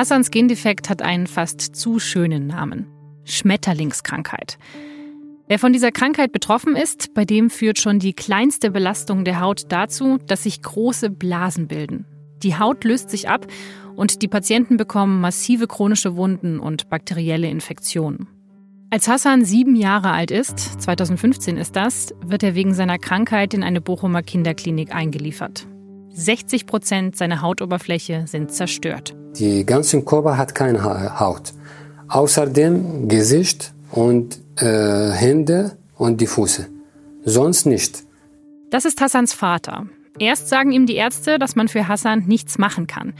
Hassans Gendefekt hat einen fast zu schönen Namen. Schmetterlingskrankheit. Wer von dieser Krankheit betroffen ist, bei dem führt schon die kleinste Belastung der Haut dazu, dass sich große Blasen bilden. Die Haut löst sich ab und die Patienten bekommen massive chronische Wunden und bakterielle Infektionen. Als Hassan sieben Jahre alt ist, 2015 ist das, wird er wegen seiner Krankheit in eine Bochumer Kinderklinik eingeliefert. 60 Prozent seiner Hautoberfläche sind zerstört. Die ganze Körper hat keine Haut. Außerdem Gesicht und äh, Hände und die Füße. Sonst nicht. Das ist Hassans Vater. Erst sagen ihm die Ärzte, dass man für Hassan nichts machen kann.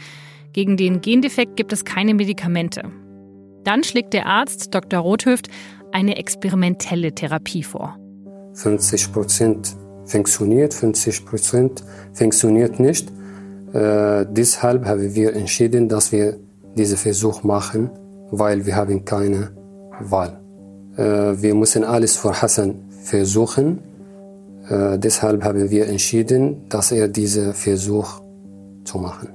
Gegen den Gendefekt gibt es keine Medikamente. Dann schlägt der Arzt Dr. Rothhöft eine experimentelle Therapie vor. 50 Prozent funktioniert, 50 Prozent funktioniert nicht. Äh, deshalb haben wir entschieden, dass wir diesen Versuch machen, weil wir haben keine Wahl. Äh, wir müssen alles für Hassan versuchen. Äh, deshalb haben wir entschieden, dass er diesen Versuch zu machen.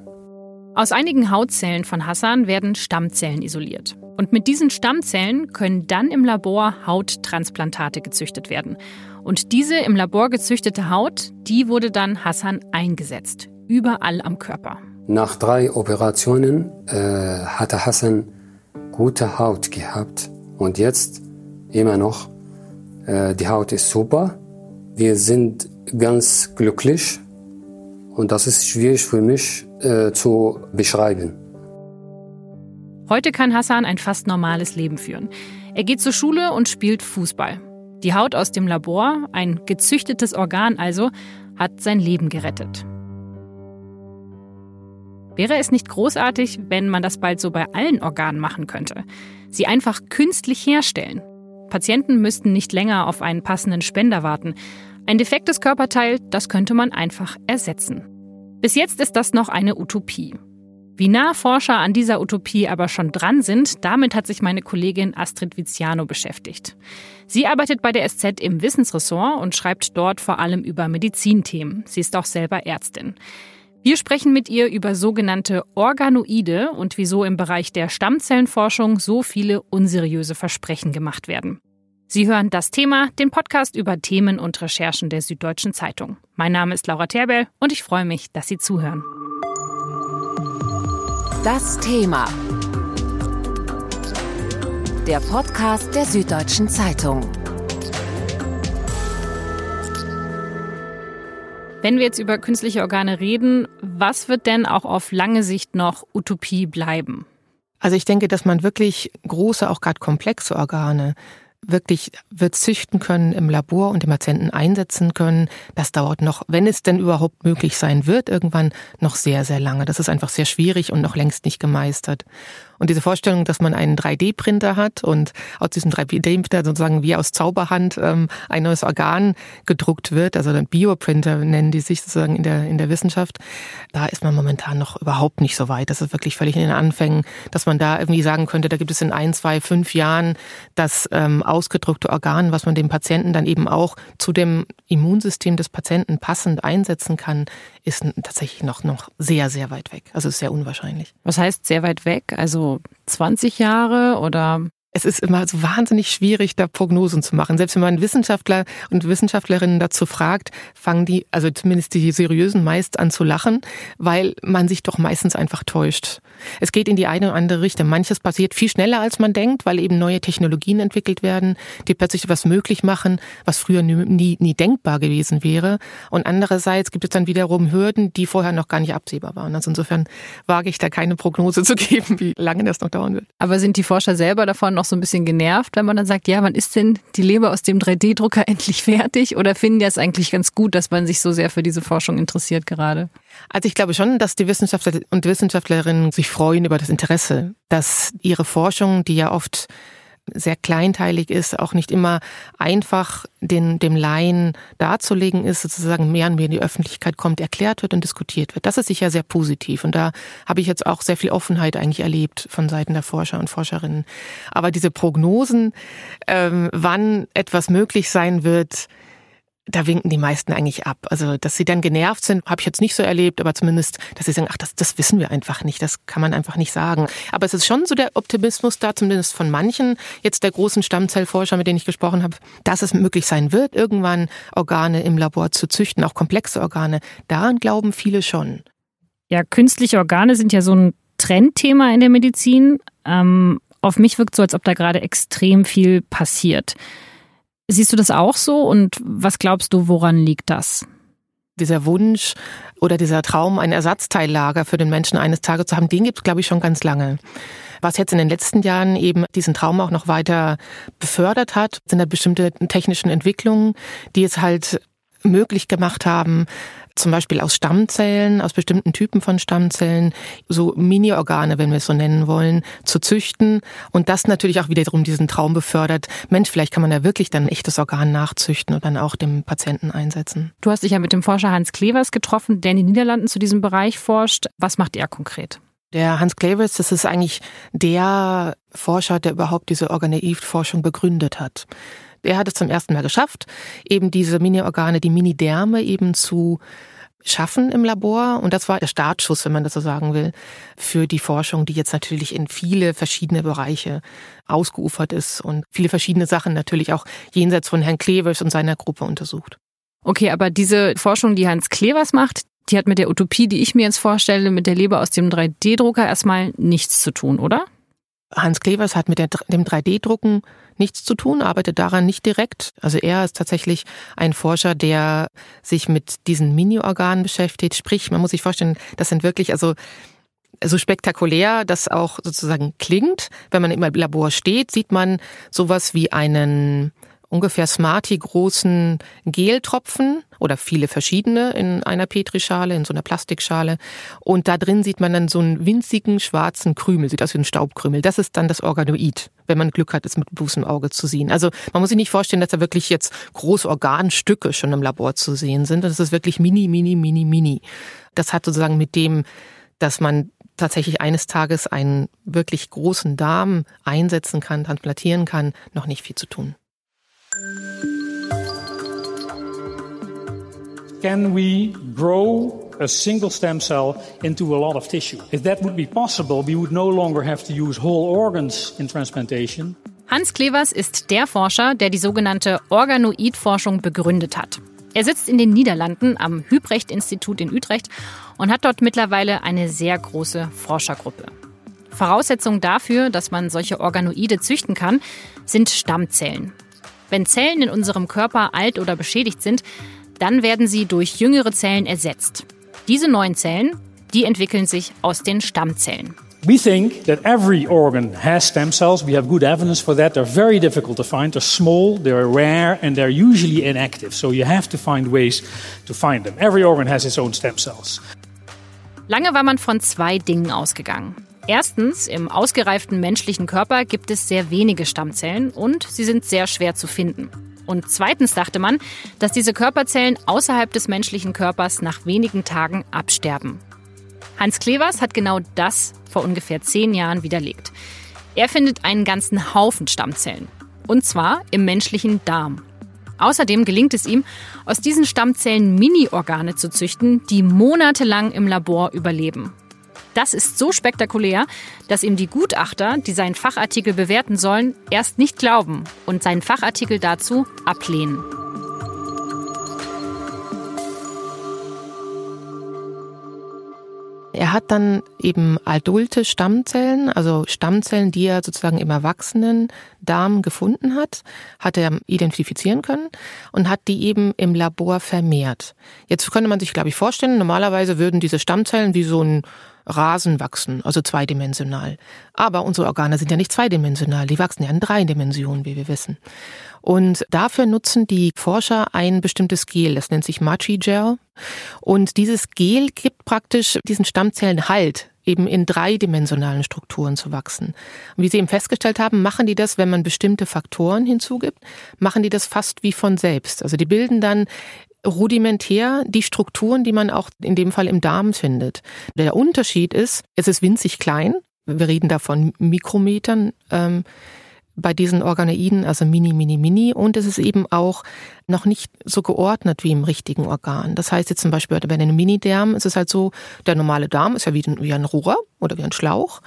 Aus einigen Hautzellen von Hassan werden Stammzellen isoliert. Und mit diesen Stammzellen können dann im Labor Hauttransplantate gezüchtet werden. Und diese im Labor gezüchtete Haut, die wurde dann Hassan eingesetzt, überall am Körper. Nach drei Operationen äh, hatte Hassan gute Haut gehabt und jetzt immer noch. Äh, die Haut ist super. Wir sind ganz glücklich und das ist schwierig für mich äh, zu beschreiben. Heute kann Hassan ein fast normales Leben führen. Er geht zur Schule und spielt Fußball. Die Haut aus dem Labor, ein gezüchtetes Organ also, hat sein Leben gerettet. Wäre es nicht großartig, wenn man das bald so bei allen Organen machen könnte? Sie einfach künstlich herstellen. Patienten müssten nicht länger auf einen passenden Spender warten. Ein defektes Körperteil, das könnte man einfach ersetzen. Bis jetzt ist das noch eine Utopie. Wie nah Forscher an dieser Utopie aber schon dran sind, damit hat sich meine Kollegin Astrid Viziano beschäftigt. Sie arbeitet bei der SZ im Wissensressort und schreibt dort vor allem über Medizinthemen. Sie ist auch selber Ärztin. Wir sprechen mit ihr über sogenannte Organoide und wieso im Bereich der Stammzellenforschung so viele unseriöse Versprechen gemacht werden. Sie hören das Thema, den Podcast über Themen und Recherchen der Süddeutschen Zeitung. Mein Name ist Laura Terbell und ich freue mich, dass Sie zuhören. Das Thema. Der Podcast der Süddeutschen Zeitung. Wenn wir jetzt über künstliche Organe reden, was wird denn auch auf lange Sicht noch Utopie bleiben? Also ich denke, dass man wirklich große, auch gerade komplexe Organe wirklich wird züchten können im Labor und den Patienten einsetzen können. Das dauert noch, wenn es denn überhaupt möglich sein wird, irgendwann noch sehr, sehr lange. Das ist einfach sehr schwierig und noch längst nicht gemeistert. Und diese Vorstellung, dass man einen 3D-Printer hat und aus diesem 3D-Printer sozusagen wie aus Zauberhand ähm, ein neues Organ gedruckt wird, also ein Bioprinter nennen die sich sozusagen in der, in der Wissenschaft, da ist man momentan noch überhaupt nicht so weit. Das ist wirklich völlig in den Anfängen, dass man da irgendwie sagen könnte, da gibt es in ein, zwei, fünf Jahren das ähm, ausgedruckte Organ, was man dem Patienten dann eben auch zu dem Immunsystem des Patienten passend einsetzen kann, ist tatsächlich noch, noch sehr, sehr weit weg. Also ist sehr unwahrscheinlich. Was heißt sehr weit weg? Also 20 Jahre oder es ist immer so wahnsinnig schwierig, da Prognosen zu machen. Selbst wenn man Wissenschaftler und Wissenschaftlerinnen dazu fragt, fangen die, also zumindest die seriösen meist an zu lachen, weil man sich doch meistens einfach täuscht. Es geht in die eine oder andere Richtung. Manches passiert viel schneller, als man denkt, weil eben neue Technologien entwickelt werden, die plötzlich etwas möglich machen, was früher nie, nie denkbar gewesen wäre. Und andererseits gibt es dann wiederum Hürden, die vorher noch gar nicht absehbar waren. Also insofern wage ich da keine Prognose zu geben, wie lange das noch dauern wird. Aber sind die Forscher selber davon noch so ein bisschen genervt, wenn man dann sagt, ja, wann ist denn die Leber aus dem 3D-Drucker endlich fertig? Oder finden die es eigentlich ganz gut, dass man sich so sehr für diese Forschung interessiert gerade? Also ich glaube schon, dass die Wissenschaftler und Wissenschaftlerinnen sich freuen über das Interesse, dass ihre Forschung, die ja oft sehr kleinteilig ist, auch nicht immer einfach den, dem Laien darzulegen ist, sozusagen mehr und mehr in die Öffentlichkeit kommt, erklärt wird und diskutiert wird. Das ist sicher sehr positiv. Und da habe ich jetzt auch sehr viel Offenheit eigentlich erlebt von Seiten der Forscher und Forscherinnen. Aber diese Prognosen, ähm, wann etwas möglich sein wird, da winken die meisten eigentlich ab. Also, dass sie dann genervt sind, habe ich jetzt nicht so erlebt, aber zumindest, dass sie sagen, ach, das, das wissen wir einfach nicht, das kann man einfach nicht sagen. Aber es ist schon so der Optimismus da, zumindest von manchen, jetzt der großen Stammzellforscher, mit denen ich gesprochen habe, dass es möglich sein wird, irgendwann Organe im Labor zu züchten, auch komplexe Organe. Daran glauben viele schon. Ja, künstliche Organe sind ja so ein Trendthema in der Medizin. Ähm, auf mich wirkt so, als ob da gerade extrem viel passiert. Siehst du das auch so und was glaubst du, woran liegt das? Dieser Wunsch oder dieser Traum, ein Ersatzteillager für den Menschen eines Tages zu haben, den gibt es, glaube ich, schon ganz lange. Was jetzt in den letzten Jahren eben diesen Traum auch noch weiter befördert hat, sind da bestimmte technischen Entwicklungen, die es halt möglich gemacht haben, zum Beispiel aus Stammzellen, aus bestimmten Typen von Stammzellen, so Mini-Organe, wenn wir es so nennen wollen, zu züchten. Und das natürlich auch wiederum diesen Traum befördert. Mensch, vielleicht kann man da wirklich dann ein echtes Organ nachzüchten und dann auch dem Patienten einsetzen. Du hast dich ja mit dem Forscher Hans Klevers getroffen, der in den Niederlanden zu diesem Bereich forscht. Was macht er konkret? Der Hans Klevers, das ist eigentlich der Forscher, der überhaupt diese Organoid-Forschung begründet hat. Er hat es zum ersten Mal geschafft, eben diese Mini-Organe, die Mini-Därme eben zu schaffen im Labor. Und das war der Startschuss, wenn man das so sagen will, für die Forschung, die jetzt natürlich in viele verschiedene Bereiche ausgeufert ist und viele verschiedene Sachen natürlich auch jenseits von Herrn Klevers und seiner Gruppe untersucht. Okay, aber diese Forschung, die Hans Klevers macht, die hat mit der Utopie, die ich mir jetzt vorstelle, mit der Leber aus dem 3D-Drucker erstmal nichts zu tun, oder? Hans Klevers hat mit der, dem 3D-Drucken nichts zu tun, arbeitet daran nicht direkt. Also er ist tatsächlich ein Forscher, der sich mit diesen Mini-Organen beschäftigt. Sprich, man muss sich vorstellen, das sind wirklich, also so spektakulär das auch sozusagen klingt. Wenn man im Labor steht, sieht man sowas wie einen ungefähr Smarty großen Geltropfen oder viele verschiedene in einer Petrischale, in so einer Plastikschale. Und da drin sieht man dann so einen winzigen schwarzen Krümel, sieht aus wie ein Staubkrümel. Das ist dann das Organoid, wenn man Glück hat, es mit bloßem Auge zu sehen. Also man muss sich nicht vorstellen, dass da wirklich jetzt große Organstücke schon im Labor zu sehen sind. Das ist wirklich mini, mini, mini, mini. Das hat sozusagen mit dem, dass man tatsächlich eines Tages einen wirklich großen Darm einsetzen kann, transplantieren kann, noch nicht viel zu tun. Can we grow a single stem cell into a lot of tissue? If that would be possible, we would no longer have to use whole organs in transplantation. Hans Klevers ist der Forscher, der die sogenannte Organoid-Forschung begründet hat. Er sitzt in den Niederlanden am Hübrecht-Institut in Utrecht und hat dort mittlerweile eine sehr große Forschergruppe. Voraussetzung dafür, dass man solche Organoide züchten kann, sind Stammzellen. Wenn Zellen in unserem Körper alt oder beschädigt sind, dann werden sie durch jüngere Zellen ersetzt. Diese neuen Zellen, die entwickeln sich aus den Stammzellen. We think that every organ has stem cells. We have good evidence for that. They're very difficult to find. They're small, they're rare, and they're usually inactive. So you have to find ways to find them. Every organ has its own stem cells. Lange war man von zwei Dingen ausgegangen. Erstens, im ausgereiften menschlichen Körper gibt es sehr wenige Stammzellen und sie sind sehr schwer zu finden. Und zweitens dachte man, dass diese Körperzellen außerhalb des menschlichen Körpers nach wenigen Tagen absterben. Hans Klevers hat genau das vor ungefähr zehn Jahren widerlegt. Er findet einen ganzen Haufen Stammzellen. Und zwar im menschlichen Darm. Außerdem gelingt es ihm, aus diesen Stammzellen Mini-Organe zu züchten, die monatelang im Labor überleben. Das ist so spektakulär, dass ihm die Gutachter, die seinen Fachartikel bewerten sollen, erst nicht glauben und seinen Fachartikel dazu ablehnen. Er hat dann eben adulte Stammzellen, also Stammzellen, die er sozusagen im erwachsenen Darm gefunden hat, hat er identifizieren können und hat die eben im Labor vermehrt. Jetzt könnte man sich, glaube ich, vorstellen, normalerweise würden diese Stammzellen wie so ein Rasen wachsen, also zweidimensional. Aber unsere Organe sind ja nicht zweidimensional, die wachsen ja in drei Dimensionen, wie wir wissen. Und dafür nutzen die Forscher ein bestimmtes Gel, das nennt sich Machi Gel. Und dieses Gel gibt praktisch diesen Stammzellen Halt, eben in dreidimensionalen Strukturen zu wachsen. Und wie Sie eben festgestellt haben, machen die das, wenn man bestimmte Faktoren hinzugibt, machen die das fast wie von selbst. Also die bilden dann rudimentär die Strukturen, die man auch in dem Fall im Darm findet. Der Unterschied ist, es ist winzig klein. Wir reden da von Mikrometern. Ähm, bei diesen Organoiden, also mini, mini, mini. Und es ist eben auch noch nicht so geordnet wie im richtigen Organ. Das heißt jetzt zum Beispiel bei einem Mini-Darm ist es halt so, der normale Darm ist ja wie, wie ein Rohr oder wie ein Schlauch.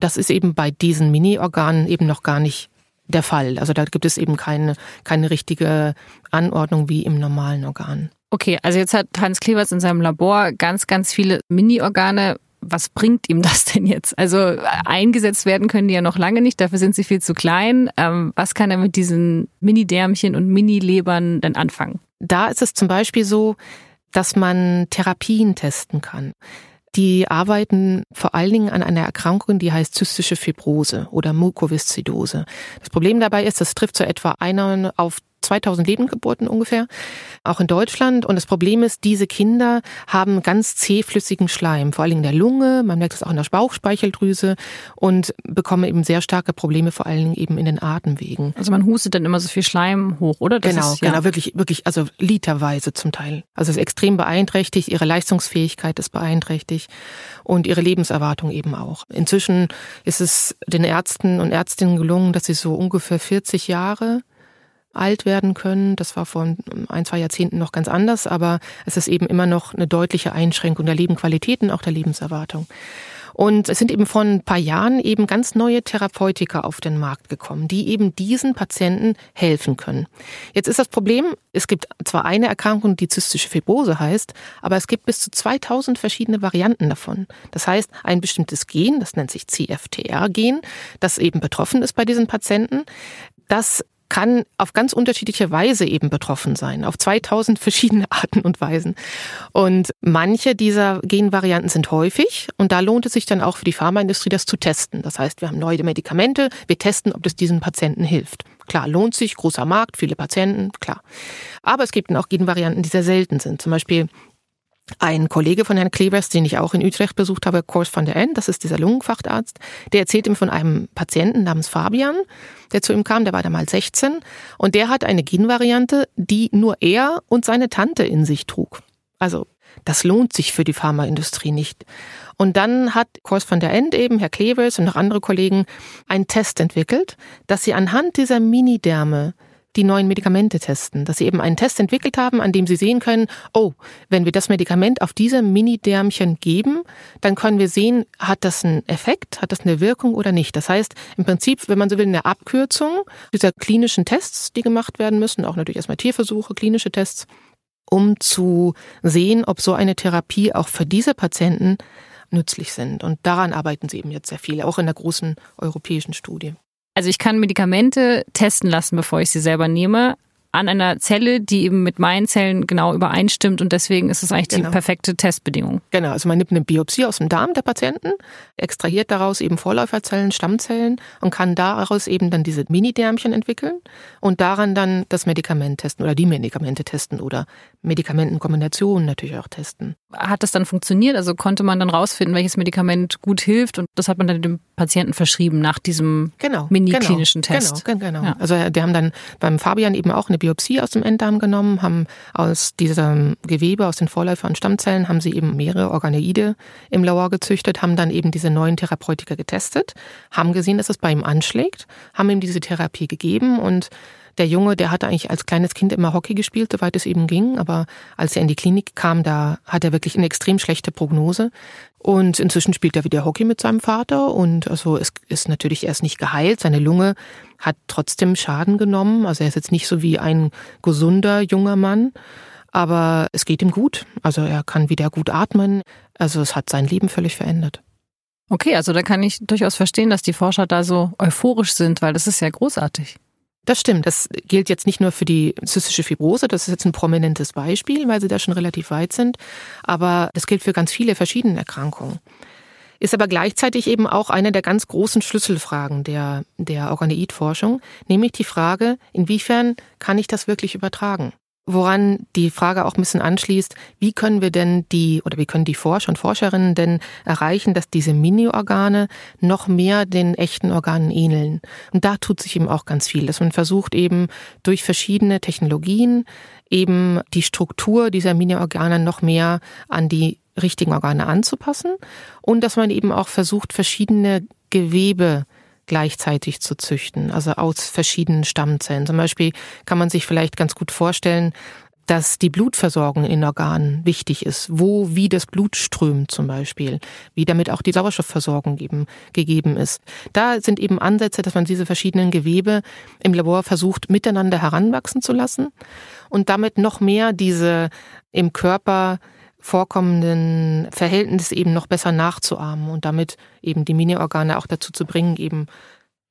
Das ist eben bei diesen Mini-Organen eben noch gar nicht der Fall. Also da gibt es eben keine, keine richtige Anordnung wie im normalen Organ. Okay, also jetzt hat Hans Klevers in seinem Labor ganz, ganz viele Mini-Organe was bringt ihm das denn jetzt? Also eingesetzt werden können die ja noch lange nicht, dafür sind sie viel zu klein. Ähm, was kann er mit diesen Mini-Därmchen und Mini-Lebern denn anfangen? Da ist es zum Beispiel so, dass man Therapien testen kann. Die arbeiten vor allen Dingen an einer Erkrankung, die heißt zystische Fibrose oder Mukoviszidose. Das Problem dabei ist, das trifft so etwa einer auf 2000 Lebendgeburten ungefähr, auch in Deutschland. Und das Problem ist, diese Kinder haben ganz zähflüssigen Schleim, vor allem in der Lunge, man merkt es auch in der Bauchspeicheldrüse und bekommen eben sehr starke Probleme, vor allen Dingen eben in den Atemwegen. Also man hustet dann immer so viel Schleim hoch, oder? Das genau, ist, ja. genau, wirklich, wirklich, also literweise zum Teil. Also es ist extrem beeinträchtigt, ihre Leistungsfähigkeit ist beeinträchtigt und ihre Lebenserwartung eben auch. Inzwischen ist es den Ärzten und Ärztinnen gelungen, dass sie so ungefähr 40 Jahre alt werden können. Das war vor ein, zwei Jahrzehnten noch ganz anders, aber es ist eben immer noch eine deutliche Einschränkung der Lebenqualität und auch der Lebenserwartung. Und es sind eben vor ein paar Jahren eben ganz neue Therapeutika auf den Markt gekommen, die eben diesen Patienten helfen können. Jetzt ist das Problem, es gibt zwar eine Erkrankung, die zystische Fibrose heißt, aber es gibt bis zu 2000 verschiedene Varianten davon. Das heißt, ein bestimmtes Gen, das nennt sich CFTR-Gen, das eben betroffen ist bei diesen Patienten, das kann auf ganz unterschiedliche Weise eben betroffen sein, auf 2000 verschiedene Arten und Weisen. Und manche dieser Genvarianten sind häufig und da lohnt es sich dann auch für die Pharmaindustrie, das zu testen. Das heißt, wir haben neue Medikamente, wir testen, ob das diesen Patienten hilft. Klar, lohnt sich, großer Markt, viele Patienten, klar. Aber es gibt dann auch Genvarianten, die sehr selten sind. Zum Beispiel ein Kollege von Herrn Klevers, den ich auch in Utrecht besucht habe, Kors van der End, das ist dieser Lungenfachtarzt, der erzählt ihm von einem Patienten namens Fabian, der zu ihm kam, der war damals 16 und der hat eine Genvariante, die nur er und seine Tante in sich trug. Also das lohnt sich für die Pharmaindustrie nicht. Und dann hat Kors van der End eben, Herr Klevers und noch andere Kollegen, einen Test entwickelt, dass sie anhand dieser Miniderme die neuen Medikamente testen, dass sie eben einen Test entwickelt haben, an dem sie sehen können, oh, wenn wir das Medikament auf diese Mini-Därmchen geben, dann können wir sehen, hat das einen Effekt, hat das eine Wirkung oder nicht. Das heißt, im Prinzip, wenn man so will, eine Abkürzung dieser klinischen Tests, die gemacht werden müssen, auch natürlich erstmal Tierversuche, klinische Tests, um zu sehen, ob so eine Therapie auch für diese Patienten nützlich sind. Und daran arbeiten sie eben jetzt sehr viel, auch in der großen europäischen Studie. Also ich kann Medikamente testen lassen, bevor ich sie selber nehme, an einer Zelle, die eben mit meinen Zellen genau übereinstimmt und deswegen ist es eigentlich genau. die perfekte Testbedingung. Genau, also man nimmt eine Biopsie aus dem Darm der Patienten, extrahiert daraus eben Vorläuferzellen, Stammzellen und kann daraus eben dann diese Mini-Därmchen entwickeln und daran dann das Medikament testen oder die Medikamente testen oder Medikamentenkombinationen natürlich auch testen. Hat das dann funktioniert? Also konnte man dann rausfinden, welches Medikament gut hilft und das hat man dann dem Patienten verschrieben nach diesem genau, mini-klinischen genau, Test? Genau, genau. Ja. Also die haben dann beim Fabian eben auch eine Biopsie aus dem Enddarm genommen, haben aus diesem Gewebe, aus den Vorläufer- und Stammzellen, haben sie eben mehrere Organoide im Labor gezüchtet, haben dann eben diese neuen Therapeutika getestet, haben gesehen, dass es bei ihm anschlägt, haben ihm diese Therapie gegeben und der Junge, der hatte eigentlich als kleines Kind immer Hockey gespielt, soweit es eben ging. Aber als er in die Klinik kam, da hat er wirklich eine extrem schlechte Prognose. Und inzwischen spielt er wieder Hockey mit seinem Vater. Und also es ist natürlich erst nicht geheilt. Seine Lunge hat trotzdem Schaden genommen. Also er ist jetzt nicht so wie ein gesunder junger Mann. Aber es geht ihm gut. Also er kann wieder gut atmen. Also es hat sein Leben völlig verändert. Okay, also da kann ich durchaus verstehen, dass die Forscher da so euphorisch sind, weil das ist ja großartig. Das stimmt. Das gilt jetzt nicht nur für die zystische Fibrose. Das ist jetzt ein prominentes Beispiel, weil sie da schon relativ weit sind. Aber das gilt für ganz viele verschiedene Erkrankungen. Ist aber gleichzeitig eben auch eine der ganz großen Schlüsselfragen der, der Organoidforschung, nämlich die Frage, inwiefern kann ich das wirklich übertragen? Woran die Frage auch ein bisschen anschließt, wie können wir denn die oder wie können die Forscher und Forscherinnen denn erreichen, dass diese Mini-Organe noch mehr den echten Organen ähneln? Und da tut sich eben auch ganz viel, dass man versucht eben durch verschiedene Technologien eben die Struktur dieser Mini-Organe noch mehr an die richtigen Organe anzupassen und dass man eben auch versucht, verschiedene Gewebe gleichzeitig zu züchten, also aus verschiedenen Stammzellen. Zum Beispiel kann man sich vielleicht ganz gut vorstellen, dass die Blutversorgung in Organen wichtig ist, wo wie das Blut strömt zum Beispiel, wie damit auch die Sauerstoffversorgung geben, gegeben ist. Da sind eben Ansätze, dass man diese verschiedenen Gewebe im Labor versucht, miteinander heranwachsen zu lassen und damit noch mehr diese im Körper vorkommenden Verhältnisse eben noch besser nachzuahmen und damit eben die Mini-Organe auch dazu zu bringen, eben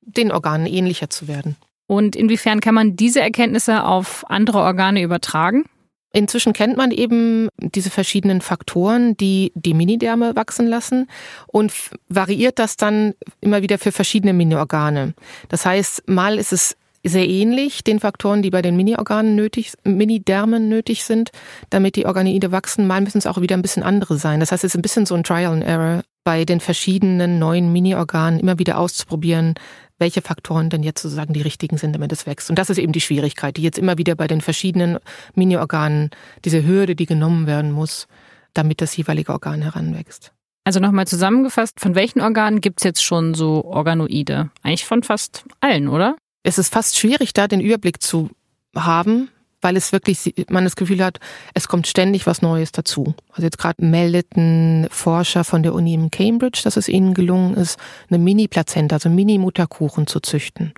den Organen ähnlicher zu werden. Und inwiefern kann man diese Erkenntnisse auf andere Organe übertragen? Inzwischen kennt man eben diese verschiedenen Faktoren, die die Minidärme wachsen lassen und variiert das dann immer wieder für verschiedene Mini-Organe. Das heißt, mal ist es sehr ähnlich den Faktoren, die bei den Mini-Organen nötig, Mini-Därmen nötig sind, damit die Organoide wachsen. Mal müssen es auch wieder ein bisschen andere sein. Das heißt, es ist ein bisschen so ein Trial and Error bei den verschiedenen neuen Mini-Organen immer wieder auszuprobieren, welche Faktoren denn jetzt sozusagen die richtigen sind, damit es wächst. Und das ist eben die Schwierigkeit, die jetzt immer wieder bei den verschiedenen Mini-Organen, diese Hürde, die genommen werden muss, damit das jeweilige Organ heranwächst. Also nochmal zusammengefasst, von welchen Organen gibt es jetzt schon so Organoide? Eigentlich von fast allen, oder? Es ist fast schwierig, da den Überblick zu haben, weil es wirklich, man das Gefühl hat, es kommt ständig was Neues dazu. Also jetzt gerade meldeten Forscher von der Uni in Cambridge, dass es ihnen gelungen ist, eine Mini-Plazenta, also Mini-Mutterkuchen zu züchten.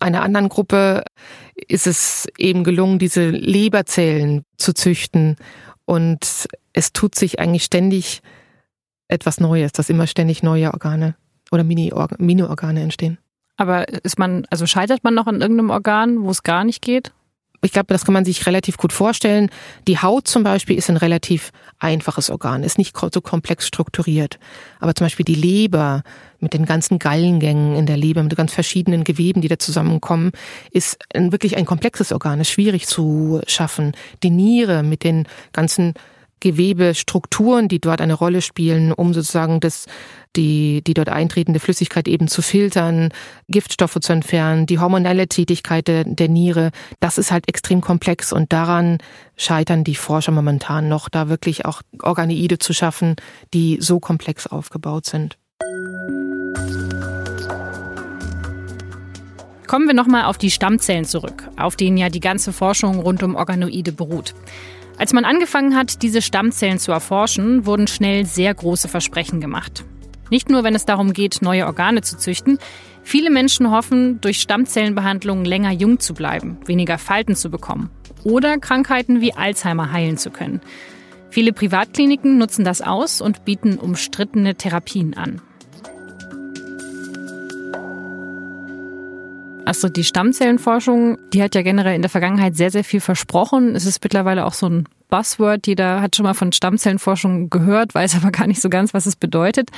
Einer anderen Gruppe ist es eben gelungen, diese Leberzellen zu züchten. Und es tut sich eigentlich ständig etwas Neues, dass immer ständig neue Organe oder Mini-Organe entstehen. Aber ist man, also scheitert man noch an irgendeinem Organ, wo es gar nicht geht? ich glaube, das kann man sich relativ gut vorstellen. Die Haut zum Beispiel ist ein relativ einfaches Organ, ist nicht so komplex strukturiert. Aber zum Beispiel die Leber mit den ganzen Gallengängen in der Leber, mit ganz verschiedenen Geweben, die da zusammenkommen, ist ein, wirklich ein komplexes Organ, ist schwierig zu schaffen. Die Niere mit den ganzen Gewebestrukturen, die dort eine Rolle spielen, um sozusagen das, die, die dort eintretende Flüssigkeit eben zu filtern, Giftstoffe zu entfernen, die hormonelle Tätigkeit der, der Niere, das ist halt extrem komplex und daran scheitern die Forscher momentan noch, da wirklich auch Organoide zu schaffen, die so komplex aufgebaut sind. Kommen wir nochmal auf die Stammzellen zurück, auf denen ja die ganze Forschung rund um Organoide beruht. Als man angefangen hat, diese Stammzellen zu erforschen, wurden schnell sehr große Versprechen gemacht. Nicht nur, wenn es darum geht, neue Organe zu züchten. Viele Menschen hoffen, durch Stammzellenbehandlungen länger jung zu bleiben, weniger Falten zu bekommen oder Krankheiten wie Alzheimer heilen zu können. Viele Privatkliniken nutzen das aus und bieten umstrittene Therapien an. Also die Stammzellenforschung, die hat ja generell in der Vergangenheit sehr, sehr viel versprochen. Es ist mittlerweile auch so ein Buzzword. Jeder hat schon mal von Stammzellenforschung gehört, weiß aber gar nicht so ganz, was es bedeutet.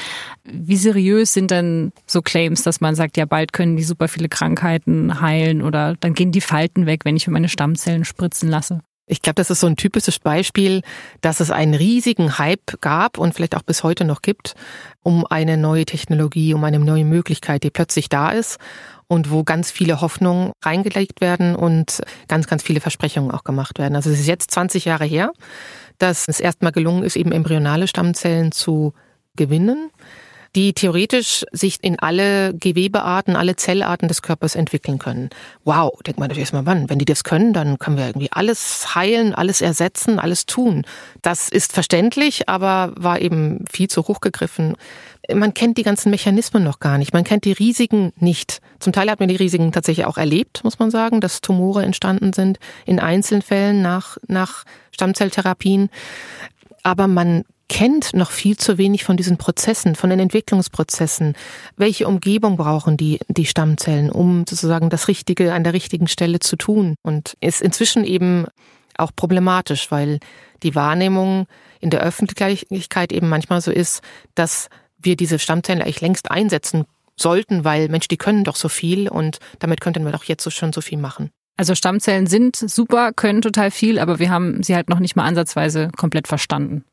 Wie seriös sind denn so Claims, dass man sagt, ja, bald können die super viele Krankheiten heilen oder dann gehen die Falten weg, wenn ich mir meine Stammzellen spritzen lasse? Ich glaube, das ist so ein typisches Beispiel, dass es einen riesigen Hype gab und vielleicht auch bis heute noch gibt, um eine neue Technologie, um eine neue Möglichkeit, die plötzlich da ist und wo ganz viele Hoffnungen reingelegt werden und ganz, ganz viele Versprechungen auch gemacht werden. Also es ist jetzt 20 Jahre her, dass es erstmal gelungen ist, eben embryonale Stammzellen zu gewinnen die theoretisch sich in alle Gewebearten, alle Zellarten des Körpers entwickeln können. Wow, denkt man natürlich erstmal, wann? Wenn die das können, dann können wir irgendwie alles heilen, alles ersetzen, alles tun. Das ist verständlich, aber war eben viel zu hoch gegriffen man kennt die ganzen Mechanismen noch gar nicht. Man kennt die Risiken nicht. Zum Teil hat man die Risiken tatsächlich auch erlebt, muss man sagen, dass Tumore entstanden sind in einzelnen Fällen nach, nach Stammzelltherapien. Aber man kennt noch viel zu wenig von diesen Prozessen, von den Entwicklungsprozessen. Welche Umgebung brauchen die, die Stammzellen, um sozusagen das Richtige an der richtigen Stelle zu tun? Und ist inzwischen eben auch problematisch, weil die Wahrnehmung in der Öffentlichkeit eben manchmal so ist, dass wir diese Stammzellen eigentlich längst einsetzen sollten, weil Mensch, die können doch so viel und damit könnten wir doch jetzt so schon so viel machen. Also Stammzellen sind super, können total viel, aber wir haben sie halt noch nicht mal ansatzweise komplett verstanden.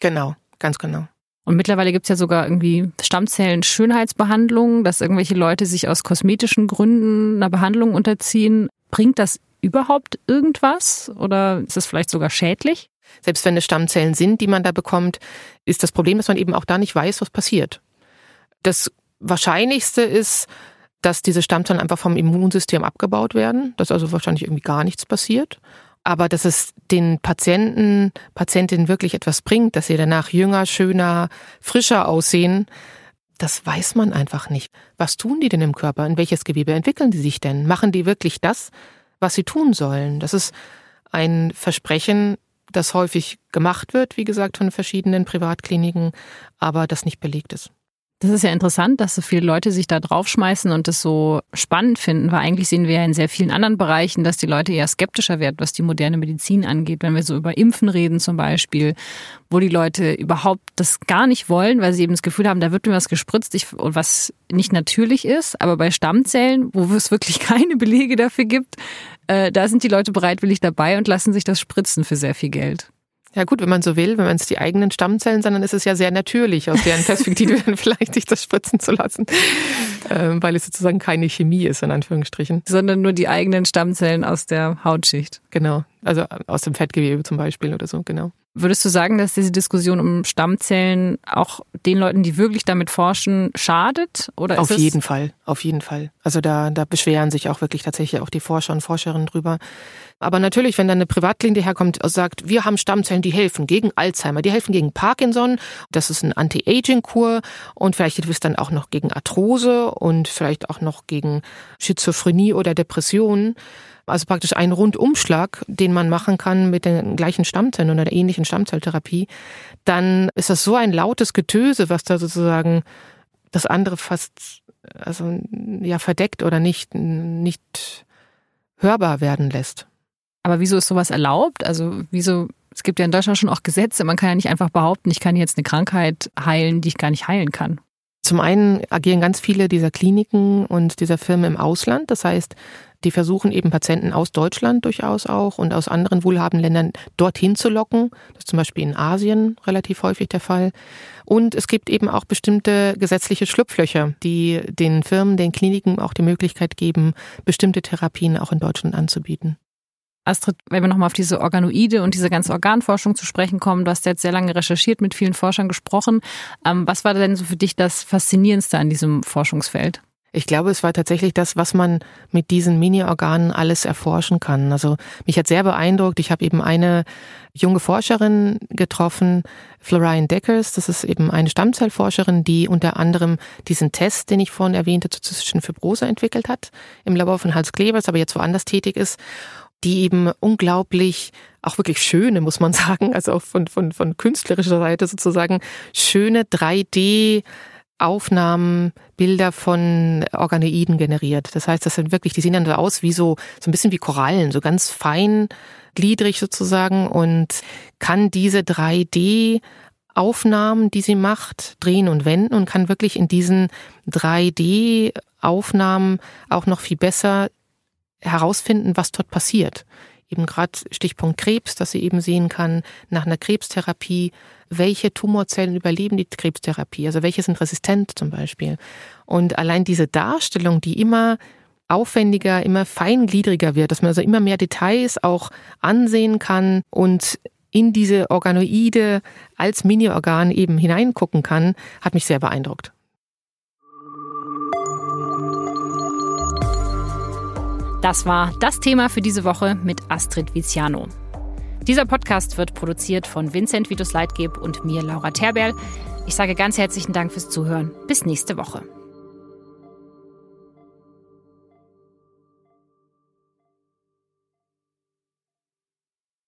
Genau, ganz genau. Und mittlerweile gibt's ja sogar irgendwie Stammzellen-Schönheitsbehandlungen, dass irgendwelche Leute sich aus kosmetischen Gründen einer Behandlung unterziehen. Bringt das überhaupt irgendwas oder ist das vielleicht sogar schädlich? Selbst wenn es Stammzellen sind, die man da bekommt, ist das Problem, dass man eben auch da nicht weiß, was passiert. Das Wahrscheinlichste ist, dass diese Stammzellen einfach vom Immunsystem abgebaut werden, dass also wahrscheinlich irgendwie gar nichts passiert. Aber dass es den Patienten, Patientinnen wirklich etwas bringt, dass sie danach jünger, schöner, frischer aussehen, das weiß man einfach nicht. Was tun die denn im Körper? In welches Gewebe entwickeln die sich denn? Machen die wirklich das, was sie tun sollen? Das ist ein Versprechen, das häufig gemacht wird, wie gesagt, von verschiedenen Privatkliniken, aber das nicht belegt ist. Das ist ja interessant, dass so viele Leute sich da draufschmeißen und das so spannend finden, weil eigentlich sehen wir ja in sehr vielen anderen Bereichen, dass die Leute eher skeptischer werden, was die moderne Medizin angeht. Wenn wir so über Impfen reden zum Beispiel, wo die Leute überhaupt das gar nicht wollen, weil sie eben das Gefühl haben, da wird mir was gespritzt, was nicht natürlich ist. Aber bei Stammzellen, wo es wirklich keine Belege dafür gibt, äh, da sind die Leute bereitwillig dabei und lassen sich das spritzen für sehr viel Geld. Ja gut, wenn man so will, wenn man es die eigenen Stammzellen sind, dann ist es ja sehr natürlich, aus deren Perspektive dann vielleicht sich das spritzen zu lassen, ähm, weil es sozusagen keine Chemie ist, in Anführungsstrichen. Sondern nur die eigenen Stammzellen aus der Hautschicht. Genau, also aus dem Fettgewebe zum Beispiel oder so, genau. Würdest du sagen, dass diese Diskussion um Stammzellen auch den Leuten, die wirklich damit forschen, schadet? Oder auf jeden Fall, auf jeden Fall. Also da, da beschweren sich auch wirklich tatsächlich auch die Forscher und Forscherinnen drüber. Aber natürlich, wenn dann eine Privatklinik herkommt und sagt, wir haben Stammzellen, die helfen gegen Alzheimer, die helfen gegen Parkinson, das ist ein Anti-Aging-Kur und vielleicht hilft es dann auch noch gegen Arthrose und vielleicht auch noch gegen Schizophrenie oder Depressionen also praktisch ein Rundumschlag, den man machen kann mit den gleichen Stammzellen oder der ähnlichen Stammzelltherapie, dann ist das so ein lautes Getöse, was da sozusagen das andere fast also ja verdeckt oder nicht nicht hörbar werden lässt. Aber wieso ist sowas erlaubt? Also wieso es gibt ja in Deutschland schon auch Gesetze, man kann ja nicht einfach behaupten, ich kann jetzt eine Krankheit heilen, die ich gar nicht heilen kann. Zum einen agieren ganz viele dieser Kliniken und dieser Firmen im Ausland. Das heißt, die versuchen eben Patienten aus Deutschland durchaus auch und aus anderen wohlhabenden Ländern dorthin zu locken. Das ist zum Beispiel in Asien relativ häufig der Fall. Und es gibt eben auch bestimmte gesetzliche Schlupflöcher, die den Firmen, den Kliniken auch die Möglichkeit geben, bestimmte Therapien auch in Deutschland anzubieten. Astrid, wenn wir nochmal auf diese Organoide und diese ganze Organforschung zu sprechen kommen, du hast jetzt sehr lange recherchiert, mit vielen Forschern gesprochen. Ähm, was war denn so für dich das Faszinierendste an diesem Forschungsfeld? Ich glaube, es war tatsächlich das, was man mit diesen Mini-Organen alles erforschen kann. Also mich hat sehr beeindruckt. Ich habe eben eine junge Forscherin getroffen, Florian Deckers. Das ist eben eine Stammzellforscherin, die unter anderem diesen Test, den ich vorhin erwähnte, zur zystischen Fibrose entwickelt hat, im Labor von Hals Klebers, aber jetzt woanders tätig ist, die eben unglaublich, auch wirklich schöne, muss man sagen, also auch von, von, von künstlerischer Seite sozusagen, schöne 3D Aufnahmen, Bilder von Organoiden generiert. Das heißt, das sind wirklich, die sehen dann so aus wie so, so ein bisschen wie Korallen, so ganz fein, gliedrig sozusagen und kann diese 3D Aufnahmen, die sie macht, drehen und wenden und kann wirklich in diesen 3D Aufnahmen auch noch viel besser herausfinden, was dort passiert. Eben gerade Stichpunkt Krebs, dass sie eben sehen kann, nach einer Krebstherapie, welche Tumorzellen überleben die Krebstherapie, also welche sind resistent zum Beispiel. Und allein diese Darstellung, die immer aufwendiger, immer feingliedriger wird, dass man also immer mehr Details auch ansehen kann und in diese Organoide als Mini-Organ eben hineingucken kann, hat mich sehr beeindruckt. Das war das Thema für diese Woche mit Astrid Viziano. Dieser Podcast wird produziert von Vincent Vitus Leitgeb und mir, Laura Terberl. Ich sage ganz herzlichen Dank fürs Zuhören. Bis nächste Woche.